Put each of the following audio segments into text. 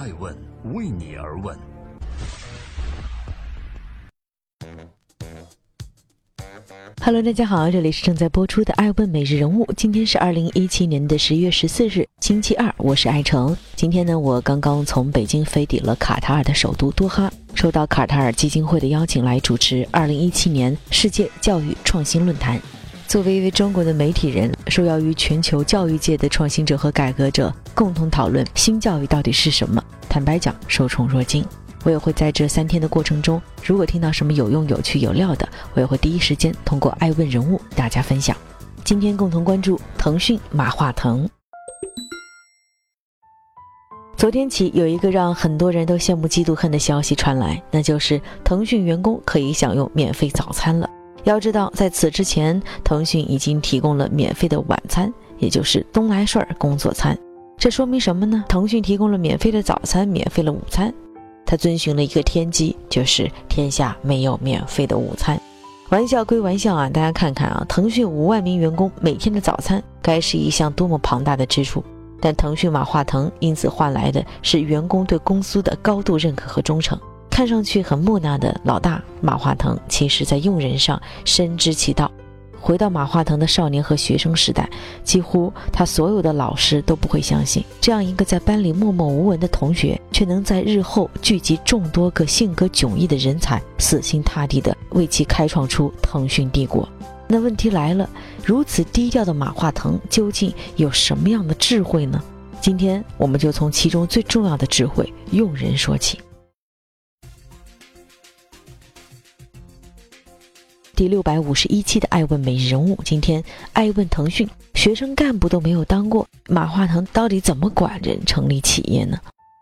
爱问为你而问。Hello，大家好，这里是正在播出的《爱问每日人物》。今天是二零一七年的十一月十四日，星期二，我是爱成。今天呢，我刚刚从北京飞抵了卡塔尔的首都多哈，受到卡塔尔基金会的邀请来主持二零一七年世界教育创新论坛。作为一位中国的媒体人，受邀于全球教育界的创新者和改革者共同讨论新教育到底是什么。坦白讲，受宠若惊。我也会在这三天的过程中，如果听到什么有用、有趣、有料的，我也会第一时间通过爱问人物大家分享。今天共同关注腾讯马化腾。昨天起，有一个让很多人都羡慕嫉妒恨的消息传来，那就是腾讯员工可以享用免费早餐了。要知道，在此之前，腾讯已经提供了免费的晚餐，也就是东来顺工作餐。这说明什么呢？腾讯提供了免费的早餐，免费了午餐。他遵循了一个天机，就是天下没有免费的午餐。玩笑归玩笑啊，大家看看啊，腾讯五万名员工每天的早餐，该是一项多么庞大的支出。但腾讯马化腾因此换来的是员工对公司的高度认可和忠诚。看上去很木讷的老大马化腾，其实在用人上深知其道。回到马化腾的少年和学生时代，几乎他所有的老师都不会相信，这样一个在班里默默无闻的同学，却能在日后聚集众多个性格迥异的人才，死心塌地地为其开创出腾讯帝国。那问题来了，如此低调的马化腾究竟有什么样的智慧呢？今天我们就从其中最重要的智慧——用人说起。第六百五十一期的《爱问每日人物》，今天爱问腾讯学生干部都没有当过，马化腾到底怎么管人、成立企业呢？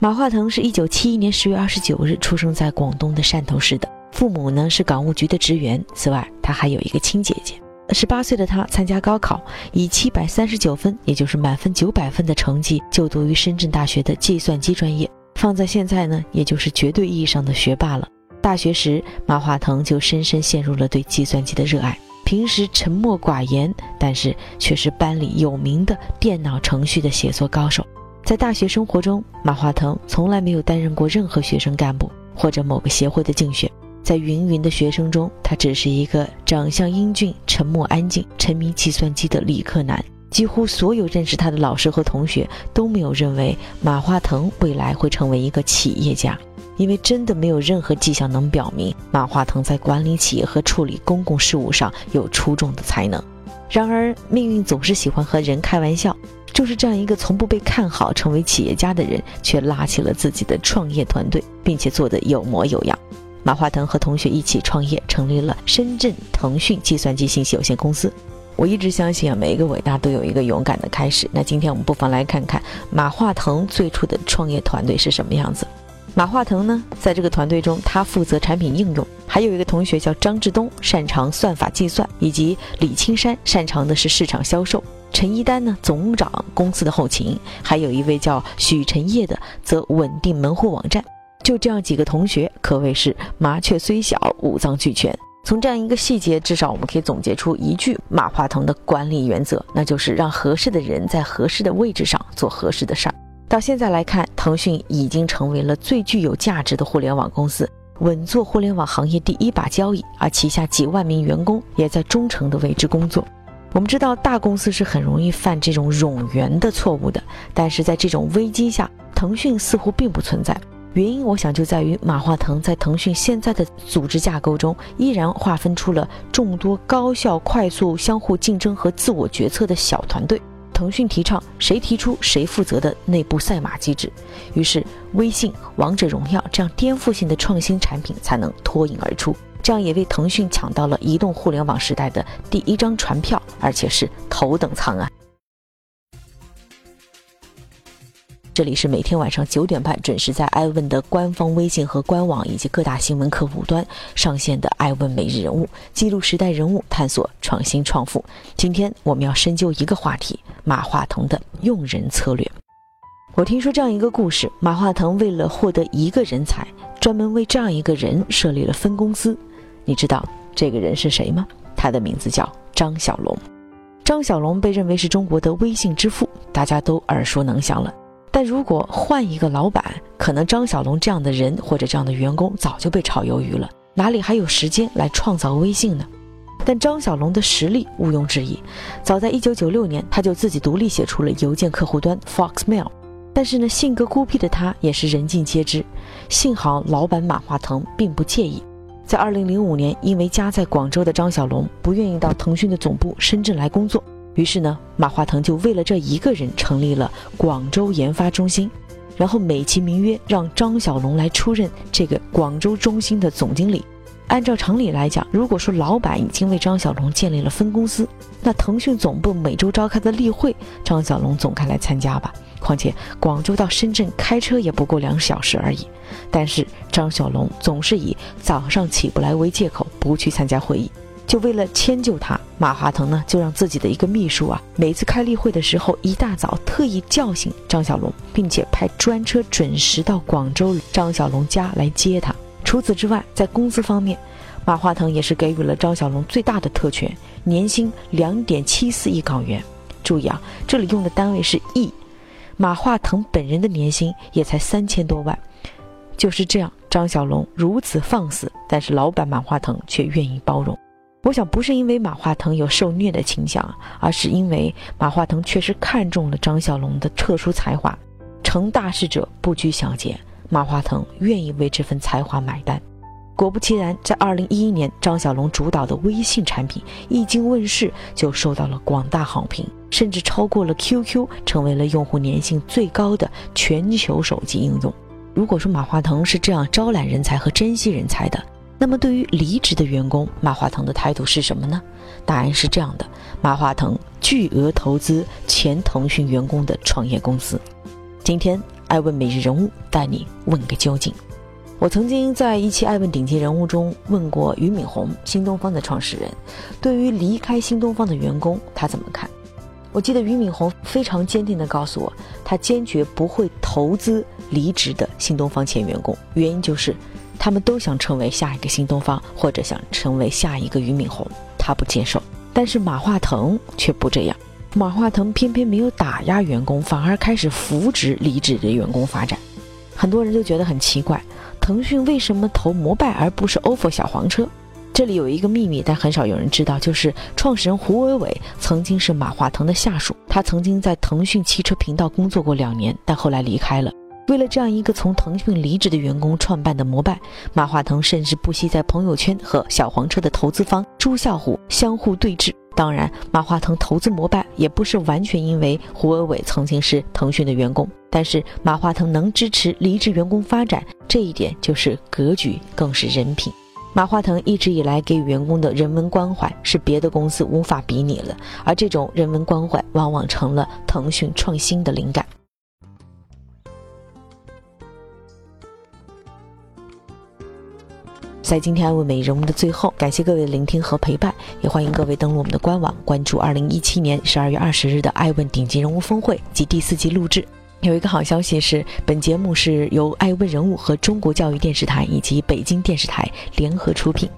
马化腾是一九七一年十月二十九日出生在广东的汕头市的，父母呢是港务局的职员。此外，他还有一个亲姐姐。十八岁的他参加高考，以七百三十九分，也就是满分九百分的成绩就读于深圳大学的计算机专业。放在现在呢，也就是绝对意义上的学霸了。大学时，马化腾就深深陷入了对计算机的热爱。平时沉默寡言，但是却是班里有名的电脑程序的写作高手。在大学生活中，马化腾从来没有担任过任何学生干部或者某个协会的竞选。在芸芸的学生中，他只是一个长相英俊、沉默安静、沉迷计算机的理科男。几乎所有认识他的老师和同学都没有认为马化腾未来会成为一个企业家。因为真的没有任何迹象能表明马化腾在管理企业和处理公共事务上有出众的才能。然而，命运总是喜欢和人开玩笑。就是这样一个从不被看好成为企业家的人，却拉起了自己的创业团队，并且做得有模有样。马化腾和同学一起创业，成立了深圳腾讯计算机信息有限公司。我一直相信啊，每一个伟大都有一个勇敢的开始。那今天我们不妨来看看马化腾最初的创业团队是什么样子。马化腾呢，在这个团队中，他负责产品应用；还有一个同学叫张志东，擅长算法计算；以及李青山，擅长的是市场销售；陈一丹呢，总掌公司的后勤；还有一位叫许晨烨的，则稳定门户网站。就这样几个同学，可谓是麻雀虽小，五脏俱全。从这样一个细节，至少我们可以总结出一句马化腾的管理原则，那就是让合适的人在合适的位置上做合适的事儿。到现在来看，腾讯已经成为了最具有价值的互联网公司，稳坐互联网行业第一把交椅，而旗下几万名员工也在忠诚地为之工作。我们知道，大公司是很容易犯这种冗员的错误的，但是在这种危机下，腾讯似乎并不存在。原因，我想就在于马化腾在腾讯现在的组织架构中，依然划分出了众多高效、快速、相互竞争和自我决策的小团队。腾讯提倡谁提出谁负责的内部赛马机制，于是微信、王者荣耀这样颠覆性的创新产品才能脱颖而出，这样也为腾讯抢到了移动互联网时代的第一张船票，而且是头等舱啊！这里是每天晚上九点半准时在艾问的官方微信和官网以及各大新闻客户端上线的艾问每日人物，记录时代人物，探索创新创富。今天我们要深究一个话题：马化腾的用人策略。我听说这样一个故事：马化腾为了获得一个人才，专门为这样一个人设立了分公司。你知道这个人是谁吗？他的名字叫张小龙。张小龙被认为是中国的微信之父，大家都耳熟能详了。但如果换一个老板，可能张小龙这样的人或者这样的员工早就被炒鱿鱼了，哪里还有时间来创造微信呢？但张小龙的实力毋庸置疑，早在1996年他就自己独立写出了邮件客户端 Foxmail。但是呢，性格孤僻的他也是人尽皆知。幸好老板马化腾并不介意。在2005年，因为家在广州的张小龙不愿意到腾讯的总部深圳来工作，于是呢，马化腾就为了这一个人成立了广州研发中心，然后美其名曰让张小龙来出任这个广州中心的总经理。按照常理来讲，如果说老板已经为张小龙建立了分公司，那腾讯总部每周召开的例会，张小龙总该来参加吧。况且广州到深圳开车也不过两小时而已。但是张小龙总是以早上起不来为借口不去参加会议。就为了迁就他，马化腾呢就让自己的一个秘书啊，每次开例会的时候一大早特意叫醒张小龙，并且派专车准时到广州张小龙家来接他。除此之外，在工资方面，马化腾也是给予了张小龙最大的特权，年薪两点七四亿港元。注意啊，这里用的单位是亿。马化腾本人的年薪也才三千多万，就是这样，张小龙如此放肆，但是老板马化腾却愿意包容。我想不是因为马化腾有受虐的倾向，而是因为马化腾确实看中了张小龙的特殊才华。成大事者不拘小节，马化腾愿意为这份才华买单。果不其然，在二零一一年，张小龙主导的微信产品一经问世，就受到了广大好评，甚至超过了 QQ，成为了用户粘性最高的全球手机应用。如果说马化腾是这样招揽人才和珍惜人才的，那么对于离职的员工，马化腾的态度是什么呢？答案是这样的：马化腾巨额投资前腾讯员工的创业公司。今天，爱问每日人物带你问个究竟。我曾经在一期《爱问顶级人物》中问过俞敏洪，新东方的创始人，对于离开新东方的员工，他怎么看？我记得俞敏洪非常坚定地告诉我，他坚决不会投资离职的新东方前员工，原因就是，他们都想成为下一个新东方，或者想成为下一个俞敏洪，他不接受。但是马化腾却不这样，马化腾偏偏没有打压员工，反而开始扶植离职的员工发展。很多人就觉得很奇怪。腾讯为什么投摩拜而不是 ofo 小黄车？这里有一个秘密，但很少有人知道，就是创始人胡伟伟曾经是马化腾的下属，他曾经在腾讯汽车频道工作过两年，但后来离开了。为了这样一个从腾讯离职的员工创办的摩拜，马化腾甚至不惜在朋友圈和小黄车的投资方朱啸虎相互对峙。当然，马化腾投资摩拜也不是完全因为胡伟伟曾经是腾讯的员工，但是马化腾能支持离职员工发展，这一点就是格局，更是人品。马化腾一直以来给予员工的人文关怀是别的公司无法比拟的，而这种人文关怀往往成了腾讯创新的灵感。在今天爱问美人物的最后，感谢各位的聆听和陪伴，也欢迎各位登录我们的官网，关注二零一七年十二月二十日的爱问顶级人物峰会及第四季录制。有一个好消息是，本节目是由爱问人物和中国教育电视台以及北京电视台联合出品。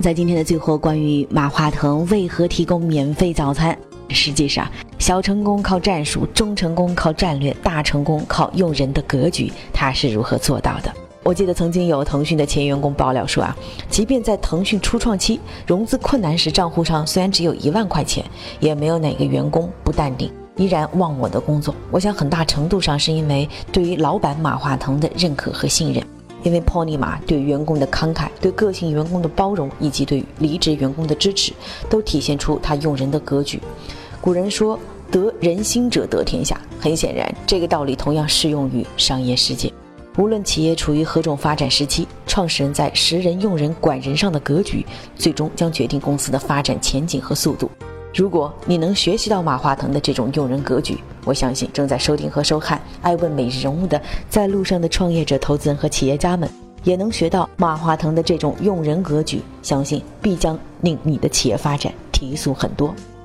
在今天的最后，关于马化腾为何提供免费早餐？实际上，小成功靠战术，中成功靠战略，大成功靠用人的格局。他是如何做到的？我记得曾经有腾讯的前员工爆料说啊，即便在腾讯初创期融资困难时，账户上虽然只有一万块钱，也没有哪个员工不淡定，依然忘我的工作。我想很大程度上是因为对于老板马化腾的认可和信任，因为 Pony 马对员工的慷慨、对个性员工的包容以及对离职员工的支持，都体现出他用人的格局。古人说得人心者得天下，很显然这个道理同样适用于商业世界。无论企业处于何种发展时期，创始人在识人、用人、管人上的格局，最终将决定公司的发展前景和速度。如果你能学习到马化腾的这种用人格局，我相信正在收听和收看《爱问每日人物》的在路上的创业者、投资人和企业家们，也能学到马化腾的这种用人格局，相信必将令你的企业发展提速很多。